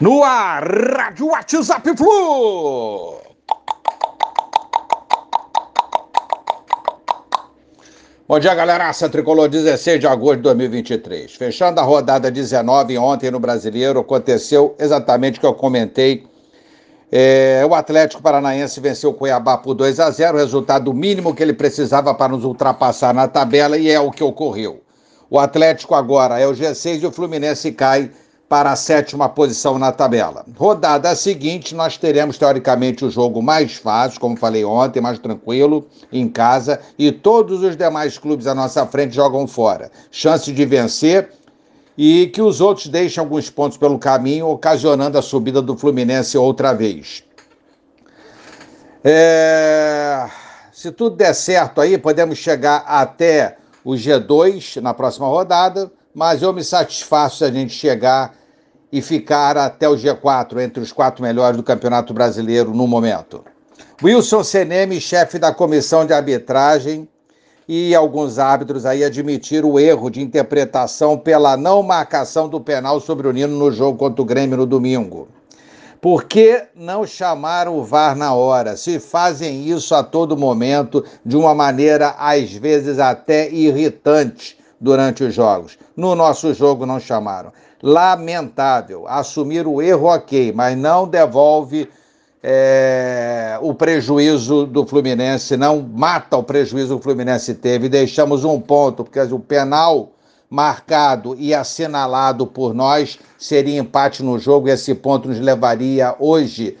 No ar, Rádio WhatsApp Flu. Bom dia, galera. Aça Tricolor, 16 de agosto de 2023. Fechando a rodada 19, ontem no Brasileiro, aconteceu exatamente o que eu comentei. É, o Atlético Paranaense venceu o Cuiabá por 2 a 0 resultado mínimo que ele precisava para nos ultrapassar na tabela, e é o que ocorreu. O Atlético agora é o G6 e o Fluminense cai para a sétima posição na tabela. Rodada seguinte, nós teremos teoricamente o jogo mais fácil, como falei ontem, mais tranquilo, em casa, e todos os demais clubes à nossa frente jogam fora. Chance de vencer e que os outros deixem alguns pontos pelo caminho, ocasionando a subida do Fluminense outra vez. É... Se tudo der certo aí, podemos chegar até o G2 na próxima rodada, mas eu me satisfaço se a gente chegar e ficar até o G4, entre os quatro melhores do Campeonato Brasileiro no momento. Wilson Seneme, chefe da comissão de arbitragem, e alguns árbitros aí admitiram o erro de interpretação pela não marcação do penal sobre o Nino no jogo contra o Grêmio no domingo. Por que não chamaram o VAR na hora? Se fazem isso a todo momento, de uma maneira às vezes até irritante durante os jogos. No nosso jogo não chamaram lamentável. Assumir o erro, ok, mas não devolve é, o prejuízo do Fluminense, não mata o prejuízo que o Fluminense teve. Deixamos um ponto, porque o penal marcado e assinalado por nós seria empate no jogo e esse ponto nos levaria hoje.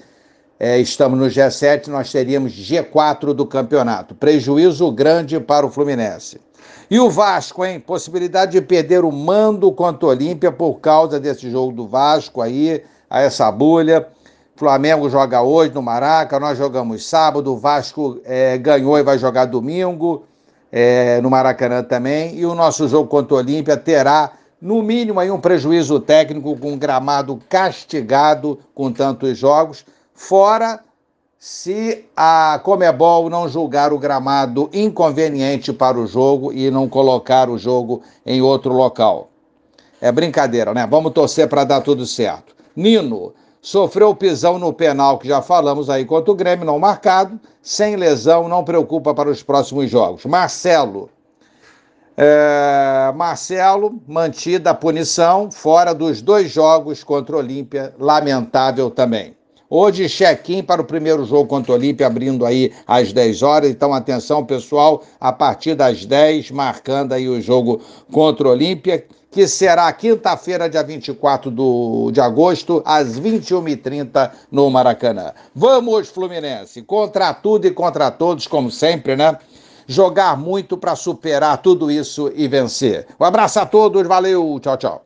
É, estamos no G7, nós teríamos G4 do campeonato. Prejuízo grande para o Fluminense. E o Vasco, hein? Possibilidade de perder o mando contra o Olímpia por causa desse jogo do Vasco aí, a essa bulha. Flamengo joga hoje no Maraca, nós jogamos sábado, o Vasco é, ganhou e vai jogar domingo é, no Maracanã também. E o nosso jogo contra o Olímpia terá, no mínimo, aí um prejuízo técnico com um gramado castigado com tantos jogos, fora se a Comebol não julgar o gramado inconveniente para o jogo e não colocar o jogo em outro local. É brincadeira, né? Vamos torcer para dar tudo certo. Nino sofreu pisão no penal, que já falamos aí contra o Grêmio, não marcado, sem lesão, não preocupa para os próximos jogos. Marcelo. É, Marcelo, mantida a punição, fora dos dois jogos contra o Olímpia, lamentável também. Hoje, check-in para o primeiro jogo contra o Olímpia, abrindo aí às 10 horas. Então, atenção, pessoal, a partir das 10, marcando aí o jogo contra o Olímpia, que será quinta-feira, dia 24 do, de agosto, às 21h30 no Maracanã. Vamos, Fluminense, contra tudo e contra todos, como sempre, né? Jogar muito para superar tudo isso e vencer. Um abraço a todos, valeu, tchau, tchau.